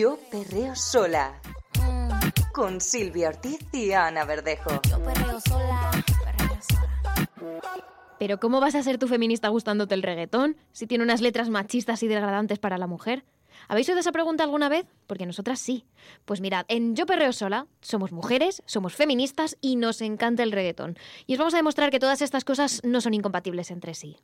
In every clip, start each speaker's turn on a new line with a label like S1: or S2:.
S1: Yo perreo sola. Con Silvia Ortiz y Ana Verdejo.
S2: Yo perreo sola, perreo sola.
S3: Pero ¿cómo vas a ser tu feminista gustándote el reggaetón si tiene unas letras machistas y degradantes para la mujer? ¿Habéis oído esa pregunta alguna vez? Porque nosotras sí. Pues mirad, en Yo Perreo Sola somos mujeres, somos feministas y nos encanta el reggaetón. Y os vamos a demostrar que todas estas cosas no son incompatibles entre sí.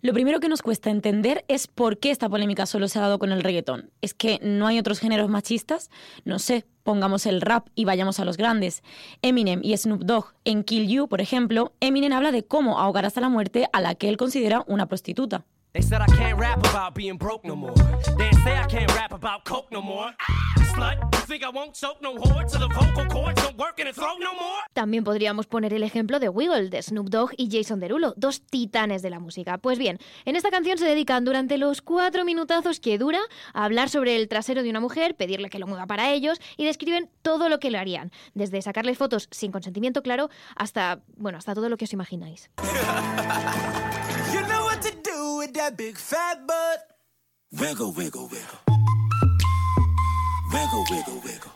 S4: Lo primero que nos cuesta entender es por qué esta polémica solo se ha dado con el reggaetón. ¿Es que no hay otros géneros machistas? No sé, pongamos el rap y vayamos a los grandes. Eminem y Snoop Dogg en Kill You, por ejemplo, Eminem habla de cómo ahogar hasta la muerte a la que él considera una prostituta.
S5: They said I can't rap about being broke no more. They say I can't rap about coke no more. Slut, you think I won't choke no whore till the vocal cords don't work in the throat no more?
S3: También podríamos poner el ejemplo de Wiggle, de Snoop Dogg y Jason Derulo, dos titanes de la música. Pues bien, en esta canción se dedican durante los cuatro minutazos que dura a hablar sobre el trasero de una mujer, pedirle que lo mueva para ellos y describen todo lo que le harían, desde sacarle fotos sin consentimiento claro hasta, bueno, hasta todo lo que os imagináis.
S5: You know what to do with that big fat butt. Wiggle, wiggle, wiggle. Wiggle, wiggle, wiggle.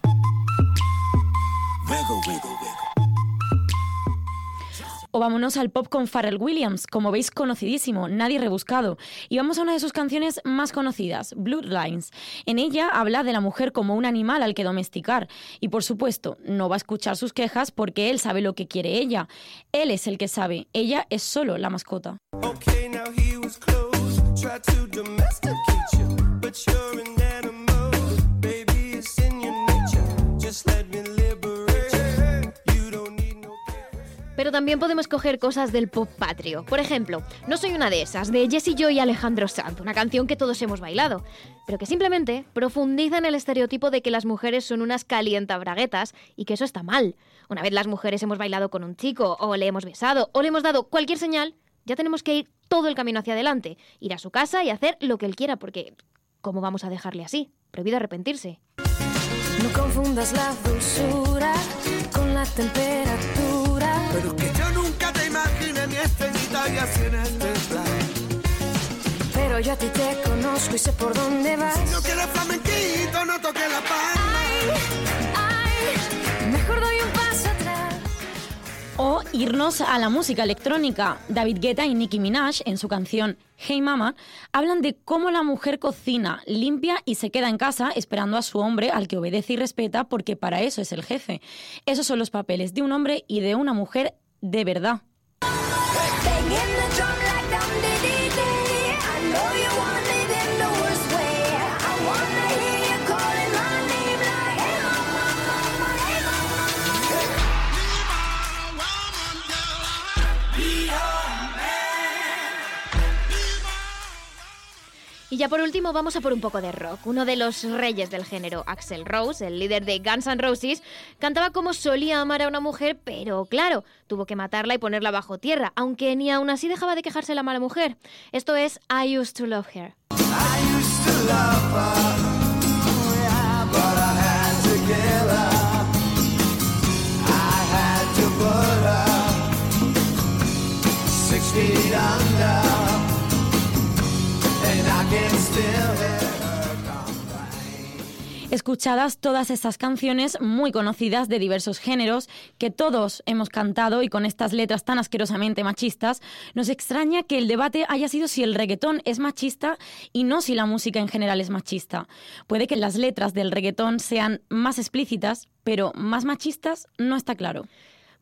S5: Wiggle, wiggle, wiggle.
S4: O vámonos al pop con Pharrell Williams, como veis conocidísimo, nadie rebuscado. Y vamos a una de sus canciones más conocidas, Bloodlines. En ella habla de la mujer como un animal al que domesticar. Y por supuesto, no va a escuchar sus quejas porque él sabe lo que quiere ella. Él es el que sabe, ella es solo la mascota.
S5: Okay, now he was
S3: Pero también podemos coger cosas del pop patrio. Por ejemplo, No soy una de esas, de Jessie Joy y Alejandro Sanz, una canción que todos hemos bailado, pero que simplemente profundiza en el estereotipo de que las mujeres son unas calientabraguetas y que eso está mal. Una vez las mujeres hemos bailado con un chico, o le hemos besado, o le hemos dado cualquier señal, ya tenemos que ir todo el camino hacia adelante, ir a su casa y hacer lo que él quiera, porque ¿cómo vamos a dejarle así? Prohibido arrepentirse.
S2: No confundas la dulzura con la temperatura.
S5: Pero que yo nunca te imaginé mi estrellita y así en este plan.
S2: Pero yo a ti te conozco y sé por dónde vas.
S5: No quieres flamenquito, no toque la palma.
S2: Ay,
S4: O irnos a la música electrónica. David Guetta y Nicki Minaj, en su canción Hey Mama, hablan de cómo la mujer cocina, limpia y se queda en casa esperando a su hombre al que obedece y respeta porque para eso es el jefe. Esos son los papeles de un hombre y de una mujer de verdad.
S3: Y ya por último vamos a por un poco de rock. Uno de los reyes del género, Axel Rose, el líder de Guns N' Roses, cantaba como solía amar a una mujer, pero claro, tuvo que matarla y ponerla bajo tierra, aunque ni aún así dejaba de quejarse la mala mujer. Esto es I Used to Love Her.
S5: I used to love her,
S4: Escuchadas todas estas canciones muy conocidas de diversos géneros que todos hemos cantado y con estas letras tan asquerosamente machistas, nos extraña que el debate haya sido si el reggaetón es machista y no si la música en general es machista. Puede que las letras del reggaetón sean más explícitas, pero más machistas no está claro.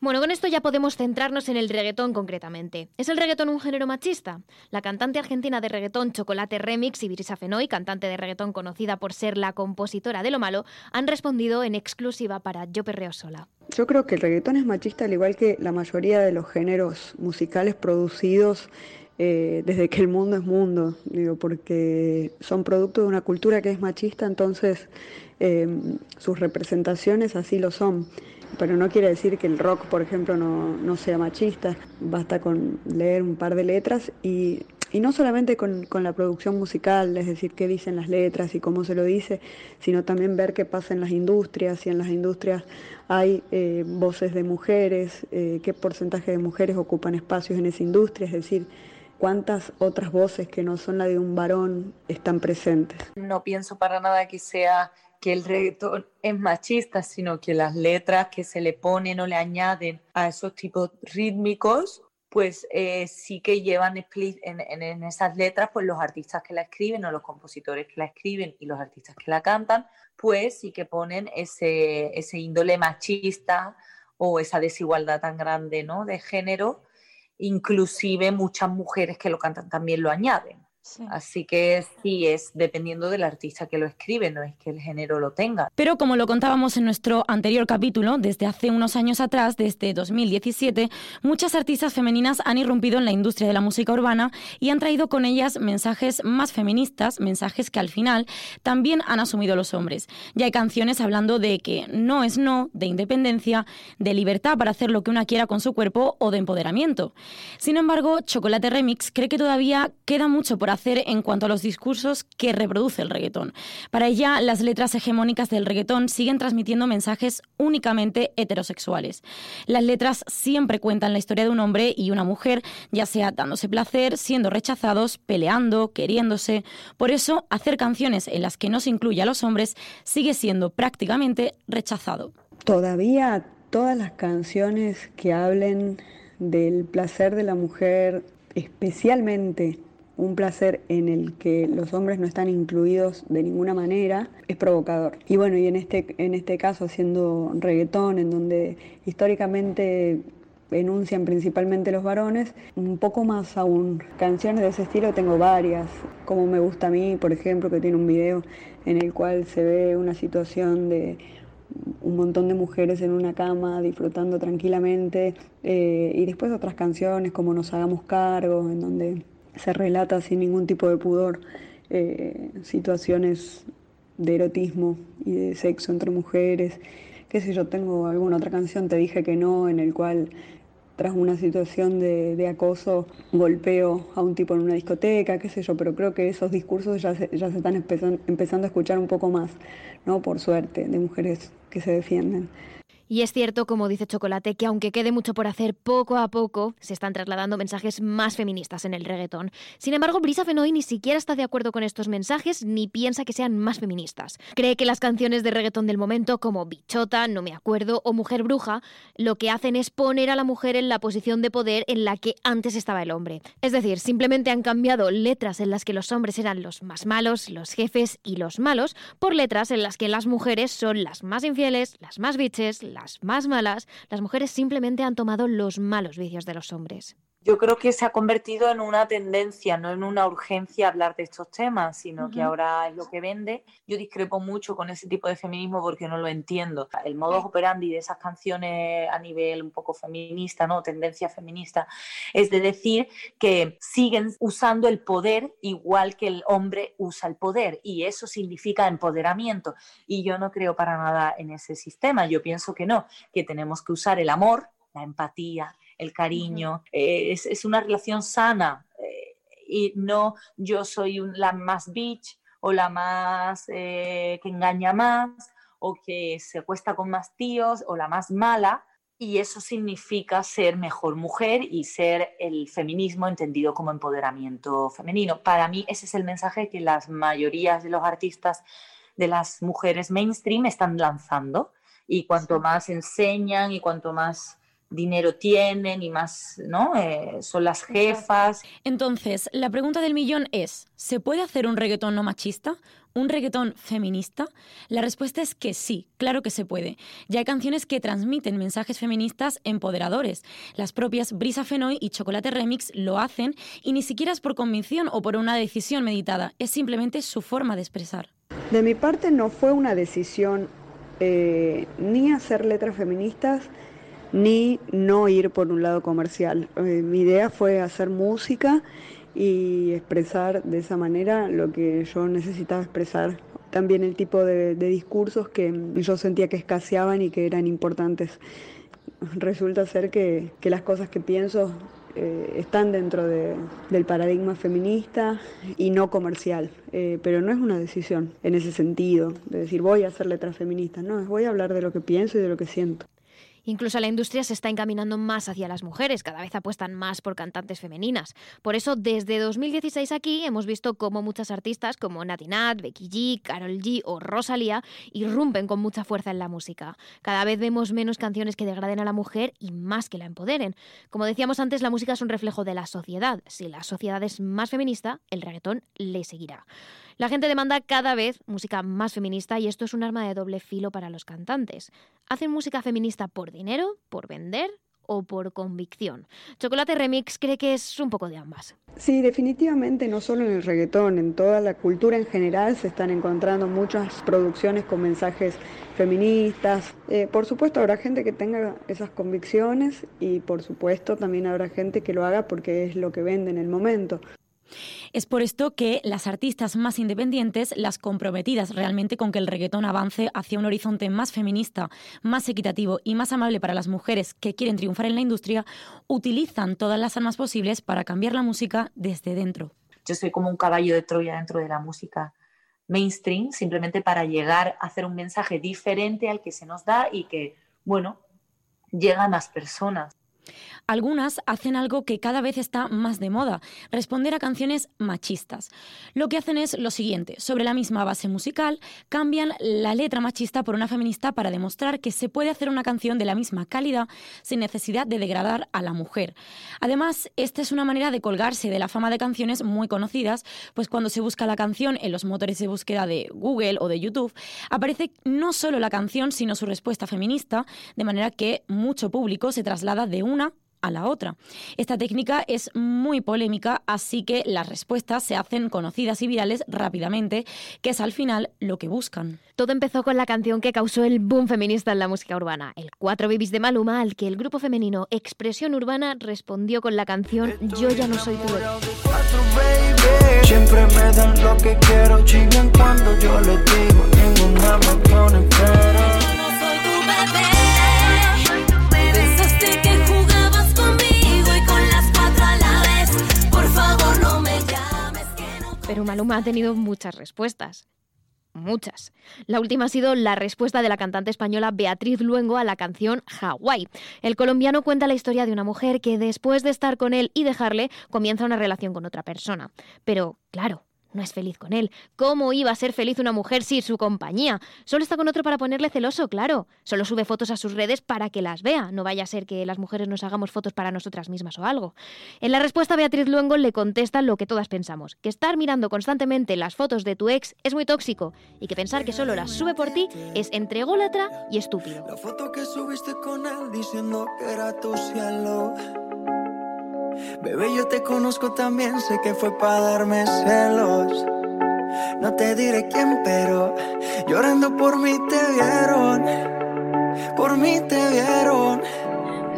S3: Bueno, con esto ya podemos centrarnos en el reggaetón concretamente. ¿Es el reggaetón un género machista? La cantante argentina de reggaetón Chocolate Remix y Brisa Fenoy, cantante de reggaetón conocida por ser la compositora de Lo Malo, han respondido en exclusiva para Yo Perreo Sola.
S6: Yo creo que el reggaetón es machista al igual que la mayoría de los géneros musicales producidos eh, desde que el mundo es mundo, digo, porque son producto de una cultura que es machista, entonces eh, sus representaciones así lo son. Pero no quiere decir que el rock, por ejemplo, no, no sea machista. Basta con leer un par de letras y, y no solamente con, con la producción musical, es decir, qué dicen las letras y cómo se lo dice, sino también ver qué pasa en las industrias, y en las industrias hay eh, voces de mujeres, eh, qué porcentaje de mujeres ocupan espacios en esa industria, es decir, cuántas otras voces que no son la de un varón están presentes.
S7: No pienso para nada que sea que el reggaetón es machista, sino que las letras que se le ponen o le añaden a esos tipos rítmicos, pues eh, sí que llevan en, en- en esas letras, pues los artistas que la escriben o los compositores que la escriben y los artistas que la cantan, pues sí que ponen ese, ese índole machista o esa desigualdad tan grande ¿no? de género, inclusive muchas mujeres que lo cantan también lo añaden. Así que sí es dependiendo del artista que lo escribe, no es que el género lo tenga.
S4: Pero como lo contábamos en nuestro anterior capítulo, desde hace unos años atrás, desde 2017, muchas artistas femeninas han irrumpido en la industria de la música urbana y han traído con ellas mensajes más feministas, mensajes que al final también han asumido los hombres. Ya hay canciones hablando de que no es no, de independencia, de libertad para hacer lo que una quiera con su cuerpo o de empoderamiento. Sin embargo, Chocolate Remix cree que todavía queda mucho por hacer en cuanto a los discursos que reproduce el reggaetón. Para ella, las letras hegemónicas del reggaetón siguen transmitiendo mensajes únicamente heterosexuales. Las letras siempre cuentan la historia de un hombre y una mujer, ya sea dándose placer, siendo rechazados, peleando, queriéndose. Por eso, hacer canciones en las que no se incluye a los hombres sigue siendo prácticamente rechazado.
S6: Todavía todas las canciones que hablen del placer de la mujer, especialmente un placer en el que los hombres no están incluidos de ninguna manera, es provocador. Y bueno, y en este, en este caso, haciendo reggaetón, en donde históricamente enuncian principalmente los varones, un poco más aún. Canciones de ese estilo tengo varias, como Me gusta a mí, por ejemplo, que tiene un video en el cual se ve una situación de un montón de mujeres en una cama disfrutando tranquilamente eh, y después otras canciones como Nos hagamos cargo, en donde se relata sin ningún tipo de pudor eh, situaciones de erotismo y de sexo entre mujeres. Qué sé yo, tengo alguna otra canción, Te dije que no, en el cual tras una situación de, de acoso golpeo a un tipo en una discoteca, qué sé yo, pero creo que esos discursos ya se, ya se están empezan- empezando a escuchar un poco más, ¿no? Por suerte, de mujeres que se defienden.
S3: Y es cierto, como dice Chocolate, que aunque quede mucho por hacer, poco a poco se están trasladando mensajes más feministas en el reggaetón. Sin embargo, Brisa Fenoy ni siquiera está de acuerdo con estos mensajes ni piensa que sean más feministas. Cree que las canciones de reggaetón del momento, como Bichota, No me acuerdo o Mujer Bruja, lo que hacen es poner a la mujer en la posición de poder en la que antes estaba el hombre. Es decir, simplemente han cambiado letras en las que los hombres eran los más malos, los jefes y los malos, por letras en las que las mujeres son las más infieles, las más bitches, las más malas, las mujeres simplemente han tomado los malos vicios de los hombres.
S7: Yo creo que se ha convertido en una tendencia, no en una urgencia hablar de estos temas, sino que ahora es lo que vende. Yo discrepo mucho con ese tipo de feminismo porque no lo entiendo. El modus operandi de esas canciones a nivel un poco feminista, ¿no? Tendencia feminista, es de decir que siguen usando el poder igual que el hombre usa el poder y eso significa empoderamiento. Y yo no creo para nada en ese sistema. Yo pienso que no, que tenemos que usar el amor, la empatía, el cariño, eh, es, es una relación sana eh, y no yo soy un- la más bitch o la más eh, que engaña más o que se acuesta con más tíos o la más mala y eso significa ser mejor mujer y ser el feminismo entendido como empoderamiento femenino. Para mí ese es el mensaje que las mayorías de los artistas de las mujeres mainstream están lanzando y cuanto más enseñan y cuanto más dinero tienen y más, ¿no? Eh, son las jefas.
S4: Entonces, la pregunta del millón es, ¿se puede hacer un reggaetón no machista? ¿Un reggaetón feminista? La respuesta es que sí, claro que se puede. Ya hay canciones que transmiten mensajes feministas empoderadores. Las propias Brisa Fenoy y Chocolate Remix lo hacen y ni siquiera es por convicción o por una decisión meditada, es simplemente su forma de expresar.
S6: De mi parte no fue una decisión eh, ni hacer letras feministas ni no ir por un lado comercial. Eh, mi idea fue hacer música y expresar de esa manera lo que yo necesitaba expresar. También el tipo de, discursos que yo sentía que escaseaban y que eran importantes. Resulta ser que, las cosas que pienso eh, están dentro de- del paradigma feminista y no comercial, Eh, pero no es una decisión en ese sentido, de decir voy a hacer letras feministas, no, es voy a hablar de lo que pienso y de lo que siento.
S3: Incluso la industria se está encaminando más hacia las mujeres, cada vez apuestan más por cantantes femeninas. Por eso, desde 2016 aquí hemos visto cómo muchas artistas como Nati Nat, Becky G, Carol G o Rosalía irrumpen con mucha fuerza en la música. Cada vez vemos menos canciones que degraden a la mujer y más que la empoderen. Como decíamos antes, la música es un reflejo de la sociedad. Si la sociedad es más feminista, el reggaetón le seguirá. La gente demanda cada vez música más feminista y esto es un arma de doble filo para los cantantes. ¿Hacen música feminista por dinero, por vender o por convicción? Chocolate Remix cree que es un poco de ambas.
S6: Sí, definitivamente, no solo en el reggaetón, en toda la cultura en general se están encontrando muchas producciones con mensajes feministas. Eh, por supuesto habrá gente que tenga esas convicciones y por supuesto también habrá gente que lo haga porque es lo que vende en el momento.
S4: Es por esto que las artistas más independientes, las comprometidas realmente con que el reggaetón avance hacia un horizonte más feminista, más equitativo y más amable para las mujeres que quieren triunfar en la industria, utilizan todas las armas posibles para cambiar la música desde dentro.
S7: Yo soy como un caballo de Troya dentro de la música mainstream, simplemente para llegar a hacer un mensaje diferente al que se nos da y que, bueno, llega a más personas.
S4: Algunas hacen algo que cada vez está más de moda, responder a canciones machistas. Lo que hacen es lo siguiente, sobre la misma base musical, cambian la letra machista por una feminista para demostrar que se puede hacer una canción de la misma calidad sin necesidad de degradar a la mujer. Además, esta es una manera de colgarse de la fama de canciones muy conocidas, pues cuando se busca la canción en los motores de búsqueda de Google o de YouTube, aparece no solo la canción, sino su respuesta feminista, de manera que mucho público se traslada de una a la otra. Esta técnica es muy polémica, así que las respuestas se hacen conocidas y virales rápidamente, que es al final lo que buscan.
S3: Todo empezó con la canción que causó el boom feminista en la música urbana, el Cuatro Bibis de Maluma, al que el grupo femenino Expresión Urbana respondió con la canción Yo ya no soy tu.
S5: Siempre me dan lo que quiero, chingan cuando yo les digo, ninguna me Pero
S3: Maluma ha tenido muchas respuestas. Muchas. La última ha sido la respuesta de la cantante española Beatriz Luengo a la canción Hawái. El colombiano cuenta la historia de una mujer que después de estar con él y dejarle comienza una relación con otra persona. Pero, claro, no es feliz con él. ¿Cómo iba a ser feliz una mujer sin su compañía? Solo está con otro para ponerle celoso, claro. Solo sube fotos a sus redes para que las vea. No vaya a ser que las mujeres nos hagamos fotos para nosotras mismas o algo. En la respuesta, Beatriz Luengo le contesta lo que todas pensamos: que estar mirando constantemente las fotos de tu ex es muy tóxico y que pensar que solo las sube por ti es entre ególatra y estúpido.
S5: La foto que subiste con él diciendo que era tu cielo. Bebé, yo te conozco también, sé que fue para darme celos. No te diré quién, pero llorando por mí te vieron. Por mí te vieron.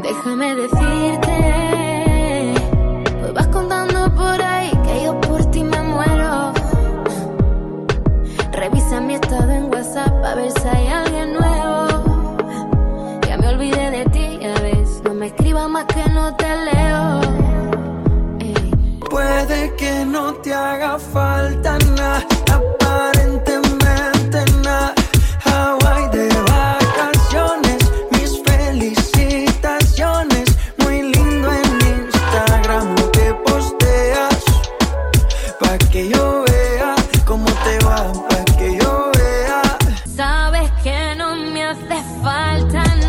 S2: Déjame decirte, pues vas contando por ahí que yo por ti me muero. Revisa mi estado en WhatsApp a ver si hay alguien no te
S5: haga falta nada, aparentemente nada. Hawaii de vacaciones, mis felicitaciones. Muy lindo en Instagram que posteas. Pa' que yo vea cómo te va, pa' que yo vea.
S2: Sabes que no me hace falta nada,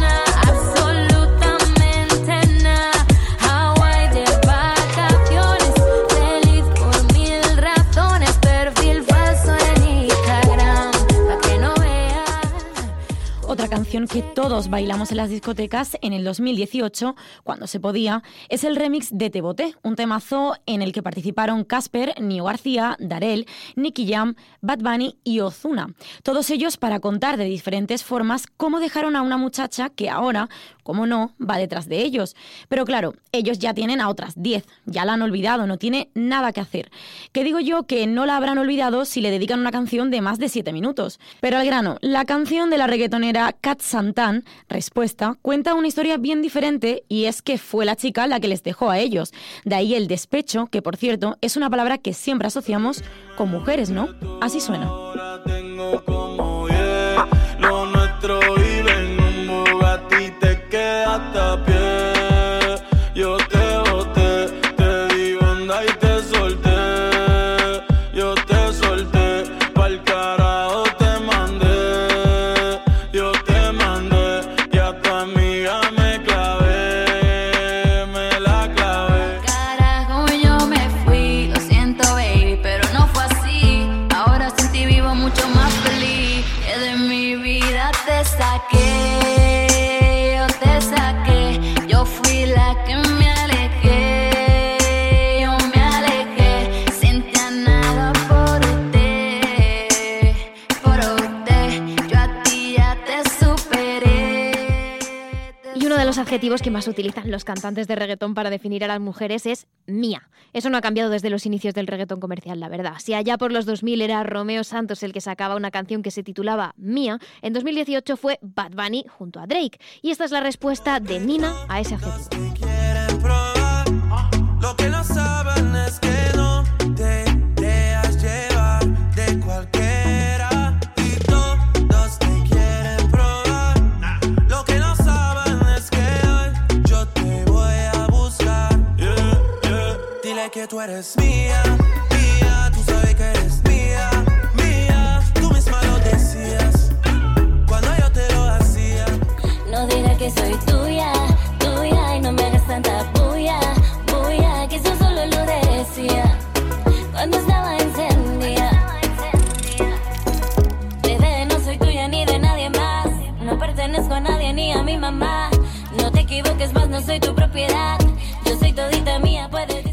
S2: que
S4: todos bailamos en las discotecas en el 2018, cuando se podía, es el remix de Te Boté, un temazo en el que participaron Casper, Nio García, Darel, Nicky Jam, Bad Bunny y Ozuna. Todos ellos para contar de diferentes formas cómo dejaron a una muchacha que ahora, como no, va detrás de ellos. Pero claro, ellos ya tienen a otras 10, ya la han olvidado, no tiene nada que hacer. Que digo yo que no la habrán olvidado si le dedican una canción de más de 7 minutos. Pero al grano, la canción de la reggaetonera Kat Santan, Respuesta, cuenta una historia bien diferente y es que fue la chica la que les dejó a ellos. De ahí el despecho, que por cierto es una palabra que siempre asociamos con mujeres, ¿no? Así suena.
S3: Más utilizan los cantantes de reggaetón para definir a las mujeres es mía. Eso no ha cambiado desde los inicios del reggaetón comercial, la verdad. Si allá por los 2000 era Romeo Santos el que sacaba una canción que se titulaba Mía, en 2018 fue Bad Bunny junto a Drake. Y esta es la respuesta de Nina a ese adjetivo.
S5: Tú eres mía, mía. Tú sabes que eres mía, mía. Tú misma lo decías cuando yo te lo hacía.
S2: No digas que soy tuya,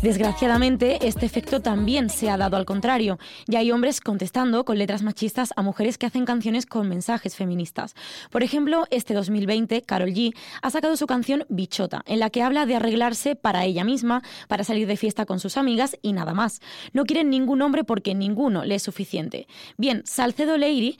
S4: Desgraciadamente, este efecto también se ha dado al contrario. Ya hay hombres contestando con letras machistas a mujeres que hacen canciones con mensajes feministas. Por ejemplo, este 2020, Carol G ha sacado su canción Bichota, en la que habla de arreglarse para ella misma, para salir de fiesta con sus amigas y nada más. No quieren ningún hombre porque ninguno le es suficiente. Bien, Salcedo Leiri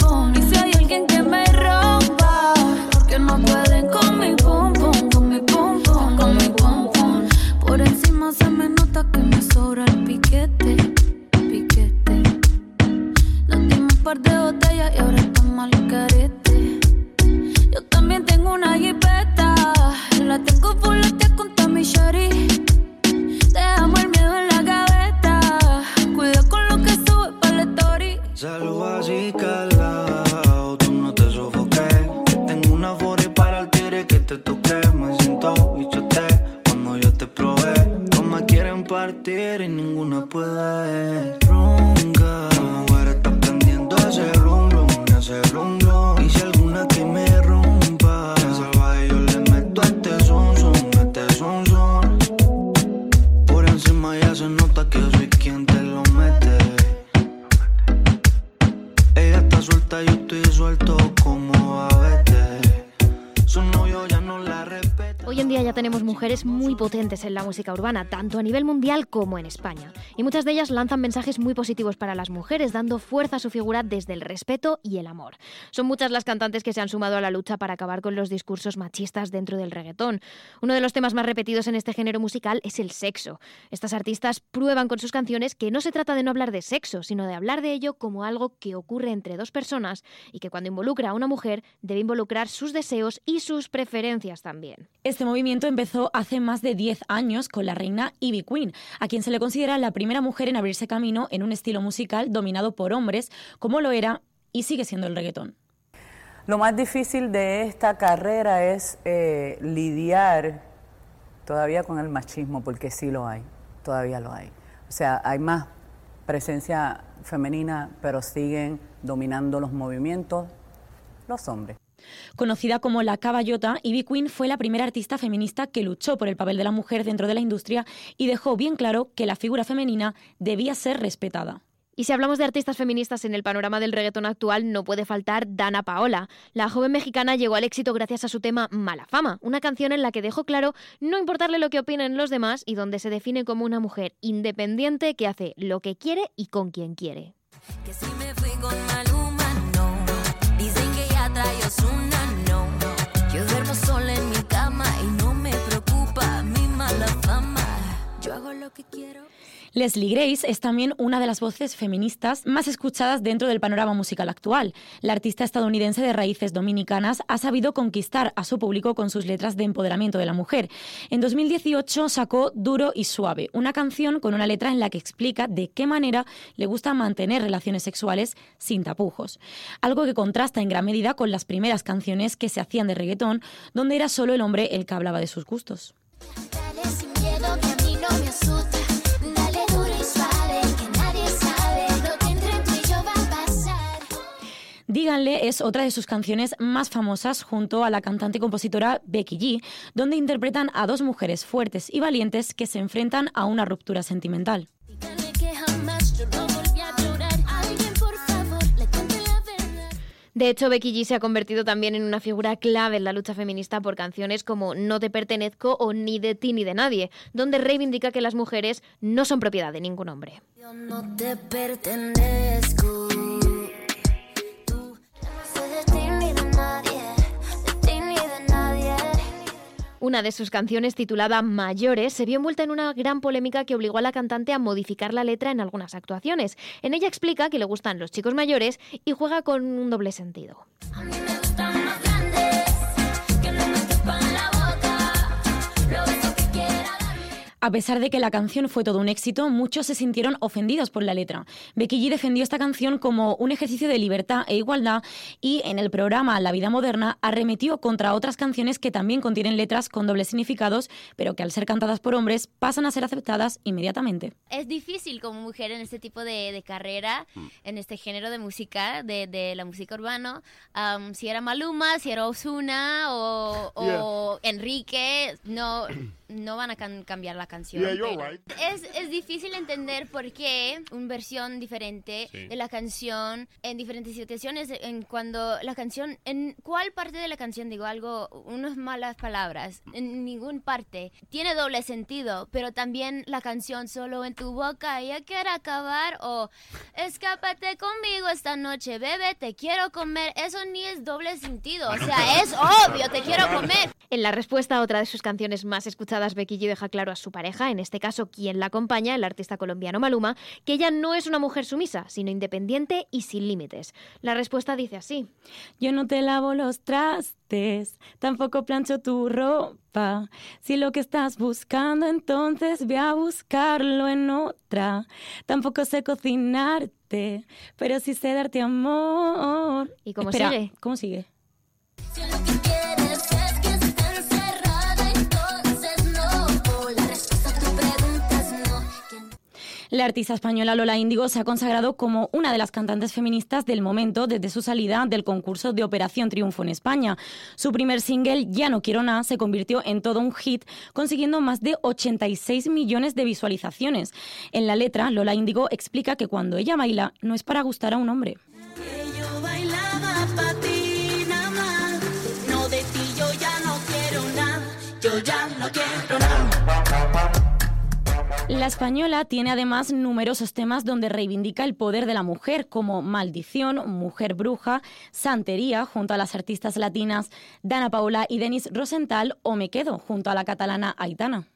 S5: 41
S3: Hoy en día ya tenemos mujeres muy potentes en la música urbana, tanto a nivel mundial como en España. Y muchas de ellas lanzan mensajes muy positivos para las mujeres, dando fuerza a su figura desde el respeto y el amor. Son muchas las cantantes que se han sumado a la lucha para acabar con los discursos machistas dentro del reggaetón. Uno de los temas más repetidos en este género musical es el sexo. Estas artistas prueban con sus canciones que no se trata de no hablar de sexo, sino de hablar de ello como algo que ocurre entre dos personas y que cuando involucra a una mujer debe involucrar sus deseos y sus preferencias también.
S4: Este movimiento empezó hace más de 10 años con la reina Ivy Queen, a quien se le considera la primera mujer en abrirse camino en un estilo musical dominado por hombres, como lo era y sigue siendo el reggaetón.
S8: Lo más difícil de esta carrera es eh, lidiar todavía con el machismo, porque sí lo hay, todavía lo hay. O sea, hay más presencia femenina, pero siguen dominando los movimientos los hombres.
S4: Conocida como la caballota, Ivy Queen fue la primera artista feminista que luchó por el papel de la mujer dentro de la industria y dejó bien claro que la figura femenina debía ser respetada.
S3: Y si hablamos de artistas feministas en el panorama del reggaetón actual, no puede faltar Dana Paola. La joven mexicana llegó al éxito gracias a su tema Mala Fama, una canción en la que dejó claro no importarle lo que opinen los demás y donde se define como una mujer independiente que hace lo que quiere y con quien quiere.
S2: Que si me fui con que trae Ozuna, no. Yo duermo sola en mi cama y no me preocupa mi mala fama. Yo hago lo que quiero.
S4: Leslie Grace es también una de las voces feministas más escuchadas dentro del panorama musical actual. La artista estadounidense de raíces dominicanas ha sabido conquistar a su público con sus letras de empoderamiento de la mujer. En 2018 sacó Duro y Suave, una canción con una letra en la que explica de qué manera le gusta mantener relaciones sexuales sin tapujos. Algo que contrasta en gran medida con las primeras canciones que se hacían de reggaetón, donde era solo el hombre el que hablaba de sus gustos.
S2: Sin miedo que a mí no me asusta.
S4: Díganle es otra de sus canciones más famosas junto a la cantante y compositora Becky G, donde interpretan a dos mujeres fuertes y valientes que se enfrentan a una ruptura sentimental.
S3: De hecho, Becky G se ha convertido también en una figura clave en la lucha feminista por canciones como No te pertenezco o Ni de ti ni de nadie, donde reivindica que las mujeres no son propiedad de ningún hombre.
S2: Yo no te pertenezco.
S3: Una de sus canciones, titulada Mayores, se vio envuelta en una gran polémica que obligó a la cantante a modificar la letra en algunas actuaciones. En ella explica que le gustan los chicos mayores y juega con un doble sentido.
S2: A
S4: pesar de que la canción fue todo un éxito, muchos se sintieron ofendidos por la letra. Becky G defendió esta canción como un ejercicio de libertad e igualdad y en el programa La vida moderna arremetió contra otras canciones que también contienen letras con dobles significados, pero que al ser cantadas por hombres pasan a ser aceptadas inmediatamente.
S9: Es difícil como mujer en este tipo de, de carrera, en este género de música, de, de la música urbana. Am, si era Maluma, si era Ozuna o, o Enrique, no, no van a can- cambiar la canción.
S10: Yeah, you're
S9: pero
S10: right.
S9: es, es difícil entender por qué una versión diferente
S10: Sí.
S9: de la canción en diferentes situaciones, en cuando la canción, en cuál parte de la canción digo algo, unas malas palabras, en ningún parte. Tiene doble sentido, pero también la canción solo en tu boca, ya quiero acabar o escápate conmigo esta noche, bebé, te quiero comer. Eso ni es doble sentido, o sea, es obvio, te quiero comer.
S3: En la respuesta a otra de sus canciones más escuchadas, Becky G deja claro a su pareja, en este caso quien la acompaña, el artista colombiano Maluma, que ella no es una mujer sumisa, sino independiente y sin límites. La respuesta dice así.
S4: Yo no te lavo los trastes, tampoco plancho tu ropa. Si lo que estás buscando, entonces ve a buscarlo en otra. Tampoco sé cocinarte, pero sí sé darte amor.
S3: ¿Y cómo
S4: Espera,
S3: sigue?
S4: ¿Cómo sigue?
S2: Si La
S4: artista española Lola Índigo se ha consagrado como una de las cantantes feministas del momento desde su salida del concurso de Operación Triunfo en España. Su primer single, Ya no quiero nada, se convirtió en todo un hit, consiguiendo más de 86 millones de visualizaciones. En la letra, Lola Índigo explica que cuando ella baila no es para gustar a un hombre. La española tiene además numerosos temas donde reivindica el poder de la mujer, como Maldición, Mujer Bruja, Santería, junto a las artistas latinas Dana Paola y Denis Rosenthal, o Me Quedo, junto a la catalana Aitana.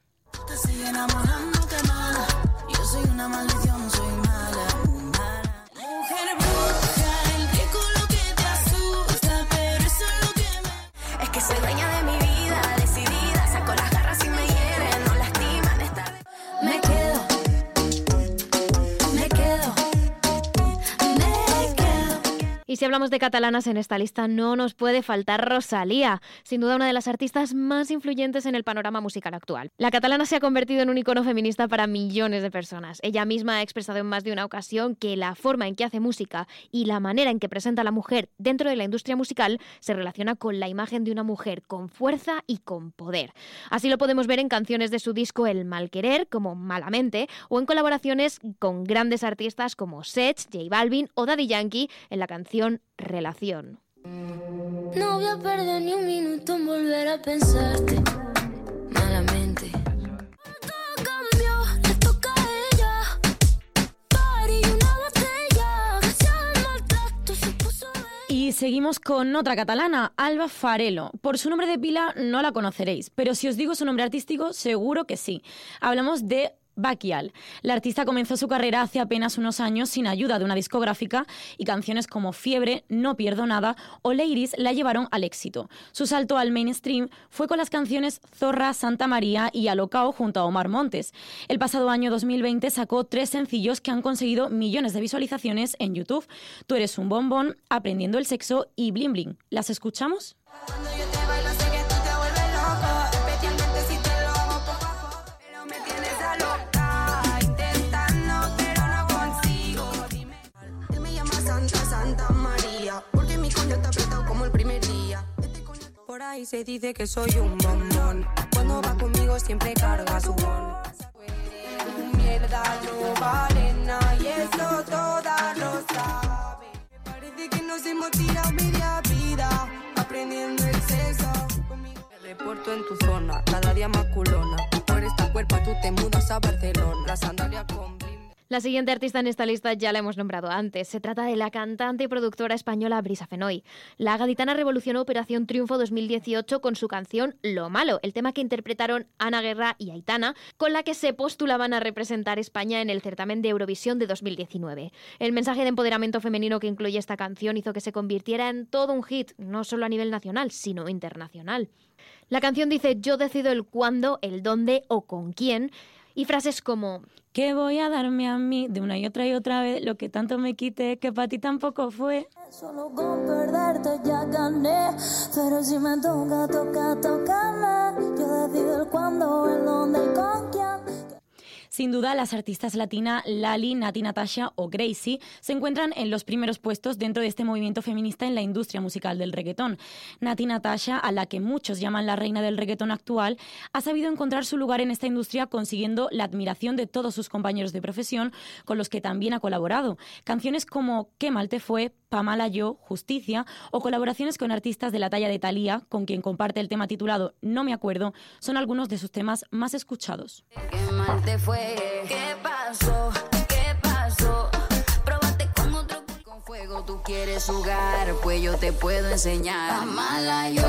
S2: Y
S3: si hablamos de catalanas en esta lista, no nos puede faltar Rosalía, sin duda una de las artistas más influyentes en el panorama musical actual. La catalana se ha convertido en un icono feminista para millones de personas. Ella misma ha expresado en más de una ocasión que la forma en que hace música y la manera en que presenta a la mujer dentro de la industria musical se relaciona con la imagen de una mujer con fuerza y con poder. Así lo podemos ver en canciones de su disco El Malquerer, como Malamente, o en colaboraciones con grandes artistas como Sech, J Balvin o Daddy Yankee en la canción Relación.
S2: No voy a perder ni un minuto en volver a pensarte malamente. Y
S4: seguimos con otra catalana, Alba Farelo. Por su nombre de pila no la conoceréis, pero si os digo su nombre artístico, seguro que sí. Hablamos de Baquial. La artista comenzó su carrera hace apenas unos años sin ayuda de una discográfica y canciones como Fiebre, No pierdo nada o Ladies la llevaron al éxito. Su salto al mainstream fue con las canciones Zorra, Santa María y Alocao junto a Omar Montes. El pasado año 2020 sacó tres sencillos que han conseguido millones de visualizaciones en YouTube. Tú eres un bombón, Aprendiendo el sexo y Bling Bling. ¿Las escuchamos?
S10: Por ahí se dice que soy un bombón. Cuando va conmigo siempre carga su bon. Mierda no vale nada y eso todas lo saben. Parece que nos hemos tirado media vida aprendiendo el sexo. Me reporto en tu zona, cada día más culona. Por esta cuerpa tú te mudas a Barcelona. La sandalia con.
S3: La siguiente artista en esta lista ya la hemos nombrado antes. Se trata de la cantante y productora española Brisa Fenoy. La gaditana revolucionó Operación Triunfo 2018 con su canción Lo Malo, el tema que interpretaron Ana Guerra y Aitana, con la que se postulaban a representar España en el certamen de Eurovisión de 2019. El mensaje de empoderamiento femenino que incluye esta canción hizo que se convirtiera en todo un hit, no solo a nivel nacional, sino internacional. La canción dice yo decido el cuándo, el dónde o con quién, y frases como
S4: Que voy a darme a mí de una y otra y otra vez lo que tanto me quité que para ti tampoco fue.
S2: Solo con perderte ya gané. Pero si me toca, toca, tocarme. Yo decido el cuándo, el dónde y con quién.
S4: Sin duda, las artistas latina Lali, Nati Natasha o Gracie se encuentran en los primeros puestos dentro de este movimiento feminista en la industria musical del reggaetón. Nati Natasha, a la que muchos llaman la reina del reggaetón actual, ha sabido encontrar su lugar en esta industria consiguiendo la admiración de todos sus compañeros de profesión con los que también ha colaborado. Canciones como Qué mal te fue, Pamala Yo, Justicia o colaboraciones con artistas de la talla de Thalía, con quien comparte el tema titulado No me acuerdo, son algunos de sus temas más escuchados.
S10: Qué pasó, qué pasó. Probaste con otro con fuego, tú quieres jugar, pues yo te puedo enseñar. Amala yo.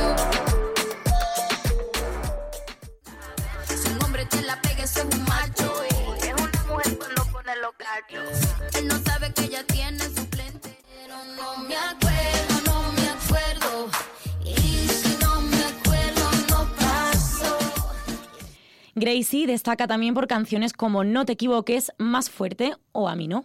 S10: Si un hombre te la pega, ese es un macho. Es una mujer cuando pone los cachos. Él no sabe que ella tiene suplente. Pero no me acuerdo,
S4: Gracie destaca también por canciones como No te equivoques, Más fuerte o A mí no.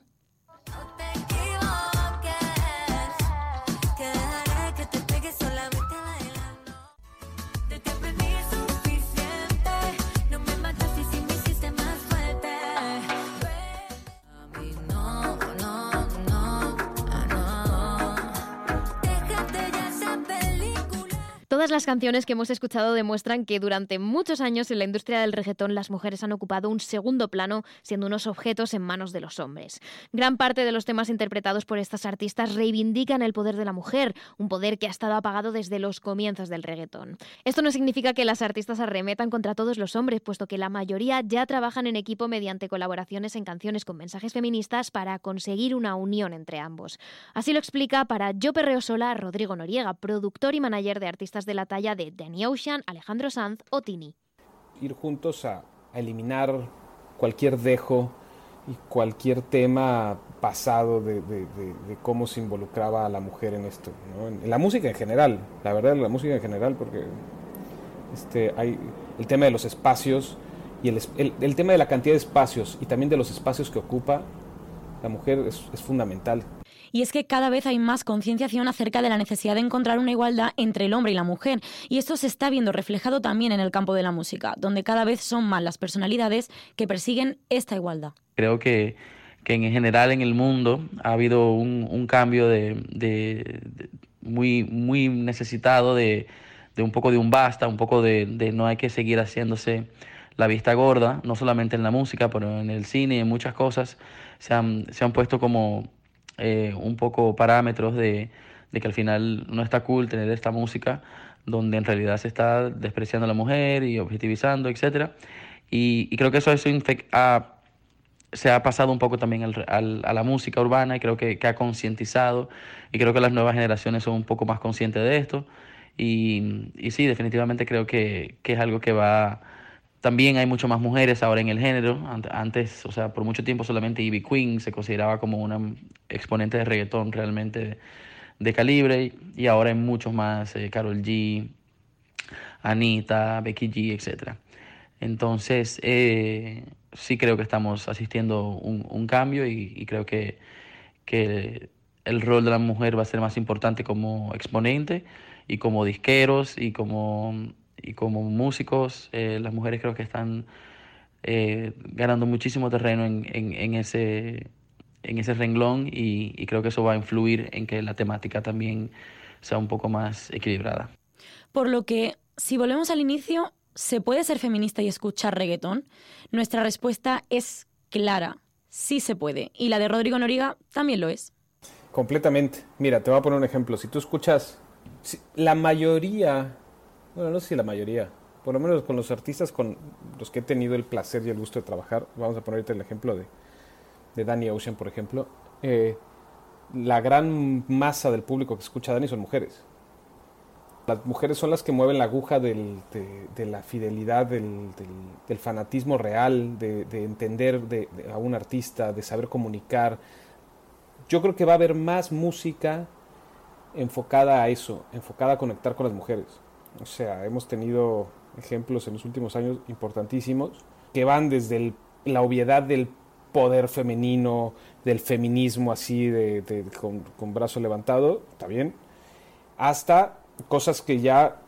S3: Todas las canciones que hemos escuchado demuestran que durante muchos años en la industria del reggaetón las mujeres han ocupado un segundo plano, siendo unos objetos en manos de los hombres. Gran parte de los temas interpretados por estas artistas reivindican el poder de la mujer, un poder que ha estado apagado desde los comienzos del reggaetón. Esto no significa que las artistas arremetan contra todos los hombres, puesto que la mayoría ya trabajan en equipo mediante colaboraciones en canciones con mensajes feministas para conseguir una unión entre ambos. Así lo explica para Yo Perreo Sola Rodrigo Noriega, productor y manager de artistas de la talla de Danny Ocean, Alejandro Sanz o Tini.
S11: ir juntos a, eliminar cualquier dejo y cualquier tema pasado de, de- de- de cómo se involucraba a la mujer en esto, en, en la música en general, la verdad, la música en general, porque este, hay el tema de los espacios y el, el- tema de la cantidad de espacios y también de los espacios que ocupa la mujer es fundamental.
S4: Y es que cada vez hay más concienciación acerca de la necesidad de encontrar una igualdad entre el hombre y la mujer. Y esto se está viendo reflejado también en el campo de la música, donde cada vez son más las personalidades que persiguen esta igualdad.
S12: Creo que, en general en el mundo ha habido un, cambio de, muy, necesitado de, un poco de un basta, un poco de, no hay que seguir haciéndose la vista gorda, no solamente en la música, pero en el cine y en muchas cosas se han puesto como eh, un poco parámetros de, de que al final no está cool tener esta música donde en realidad se está despreciando a la mujer y objetivizando, etcétera. Y, y creo que eso, eso se ha pasado un poco también al- a la música urbana y creo que, que ha concientizado y creo que las nuevas generaciones son un poco más conscientes de esto y, y sí, definitivamente creo que, que es algo que va... También hay mucho más mujeres ahora en el género. Ant- Antes, o sea, por mucho tiempo solamente Ivy Queen se consideraba como una exponente de reggaetón realmente de, calibre y, ahora hay muchos más, eh, Karol G, Anita, Becky G, etcétera. Entonces, eh, sí creo que estamos asistiendo un, un cambio y, y creo que, que el rol de la mujer va a ser más importante como exponente y como disqueros y como, y como músicos. Eh, las mujeres creo que están eh, ganando muchísimo terreno en, en, en ese, en ese renglón y, y creo que eso va a influir en que la temática también sea un poco más equilibrada.
S4: Por lo que, si volvemos al inicio, ¿se puede ser feminista y escuchar reggaetón? Nuestra respuesta es clara, sí se puede. Y la de Rodrigo Noriga también lo es.
S11: Completamente. Mira, te voy a poner un ejemplo. Si tú escuchas, la mayoría, bueno, no sé si la mayoría, por lo menos con los artistas con los que he tenido el placer y el gusto de trabajar, vamos a poner ahorita el ejemplo de, de Danny Ocean, por ejemplo, eh, la gran masa del público que escucha a Danny son mujeres. Las mujeres son las que mueven la aguja de, la fidelidad, del, fanatismo real, de, de entender de- de- a un artista, de saber comunicar. Yo creo que va a haber más música enfocada a eso, enfocada a conectar con las mujeres. O sea, hemos tenido ejemplos en los últimos años importantísimos que van desde la obviedad del poder femenino, del feminismo así, de, de- con, con brazo levantado, está bien, hasta cosas que ya,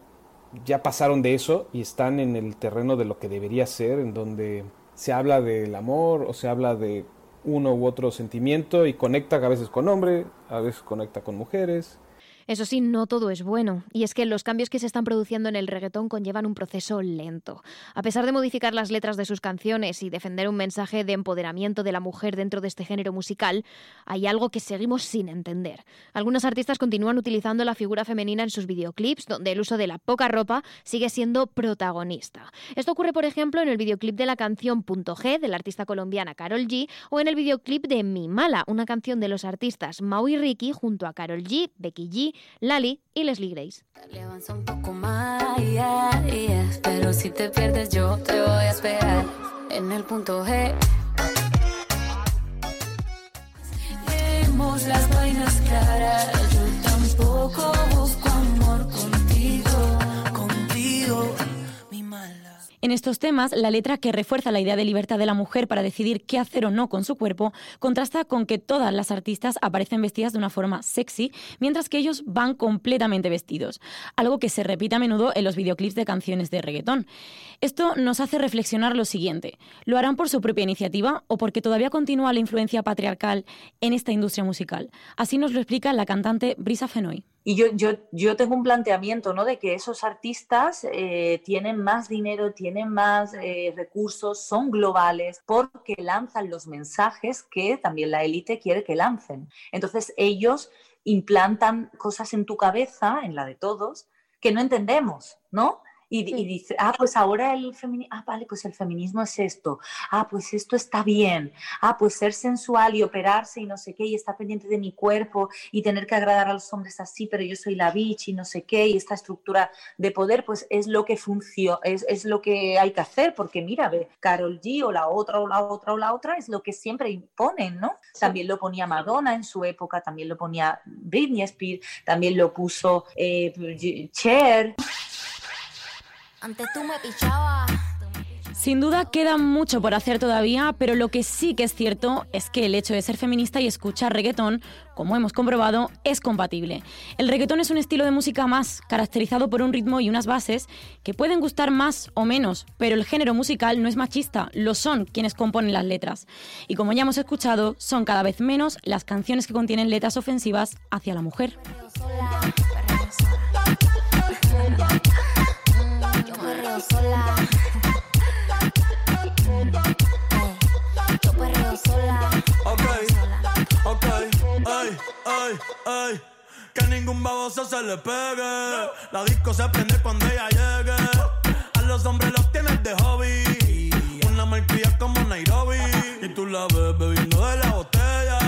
S11: ya pasaron de eso y están en el terreno de lo que debería ser, en donde se habla del amor o se habla de uno u otro sentimiento y conecta a veces con hombre, a veces conecta con mujeres.
S3: Eso sí, no todo es bueno, y es que los cambios que se están produciendo en el reggaetón conllevan un proceso lento. A pesar de modificar las letras de sus canciones y defender un mensaje de empoderamiento de la mujer dentro de este género musical, hay algo que seguimos sin entender. Algunos artistas continúan utilizando la figura femenina en sus videoclips, donde el uso de la poca ropa sigue siendo protagonista. Esto ocurre, por ejemplo, en el videoclip de la canción Punto G de la artista colombiana Carol G o en el videoclip de Mi Mala, una canción de los artistas Mau y Ricky junto a Carol G, Becky G, Lali y Leslie Grace.
S13: Le avanza un poco más, yeah, yeah. pero si te pierdes yo te voy a esperar en el punto G. Demos las vainas claras, yo tampoco
S4: En estos temas, la letra que refuerza la idea de libertad de la mujer para decidir qué hacer o no con su cuerpo contrasta con que todas las artistas aparecen vestidas de una forma sexy, mientras que ellos van completamente vestidos, algo que se repite a menudo en los videoclips de canciones de reggaetón. Esto nos hace reflexionar lo siguiente, ¿lo harán por su propia iniciativa o porque todavía continúa la influencia patriarcal en esta industria musical? Así nos lo explica la cantante Brisa Fenoy.
S7: Y yo, yo, yo tengo un planteamiento, ¿no? De que esos artistas eh, tienen más dinero, tienen más eh, recursos, son globales, porque lanzan los mensajes que también la élite quiere que lancen. Entonces ellos implantan cosas en tu cabeza, en la de todos, que no entendemos, ¿no? Y, y dice, ah, pues ahora el feminismo, ah, vale, pues el feminismo es esto, ah, pues esto está bien, ah, pues ser sensual y operarse y no sé qué, y estar pendiente de mi cuerpo y tener que agradar a los hombres así, pero yo soy la bitch y no sé qué, y esta estructura de poder, pues es lo que funciona, es, es lo que hay que hacer, porque mira, ve, Carol G o la otra o la otra o la otra es lo que siempre imponen, ¿no? También lo ponía Madonna en su época, también lo ponía Britney Spears, también lo puso eh, Cher.
S13: Antes tú me pichabas.
S4: Sin duda queda mucho por hacer todavía, pero lo que sí que es cierto es que el hecho de ser feminista y escuchar reggaetón, como hemos comprobado, es compatible. El reggaetón es un estilo de música más, caracterizado por un ritmo y unas bases que pueden gustar más o menos, pero el género musical no es machista, lo son quienes componen las letras. Y como ya hemos escuchado, son cada vez menos las canciones que contienen letras ofensivas hacia la mujer.
S13: Yo perreo sola. Yo perreo sola.
S14: Ok, ok, ay, ay, ay. Que ningún baboso se le pegue. La disco se prende cuando ella llegue. A los hombres los tienes de hobby. Una malcria como Nairobi. Y tú la ves bebiendo de la botella.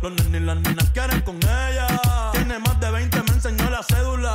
S14: Los nenes y las nenas quieren con ella. Tiene más de 20, me enseñó la cédula.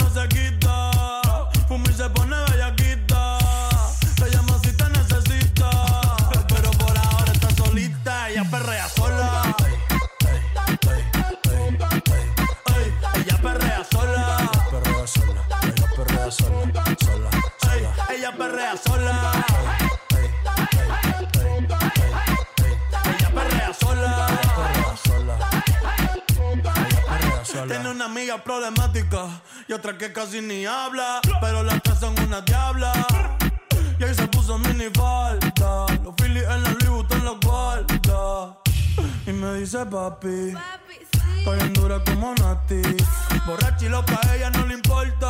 S14: sola. Ella perrea sola. Tiene una amiga problemática y otra que casi ni habla, pero las tres son una diabla. Y ahí se puso mini falta, los Phillies en la Louis Vuitton los guarda. Y me dice papi, estoy en dura como Nati. Borracha y loca, a ella no le importa.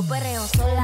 S15: Yo perreo sola.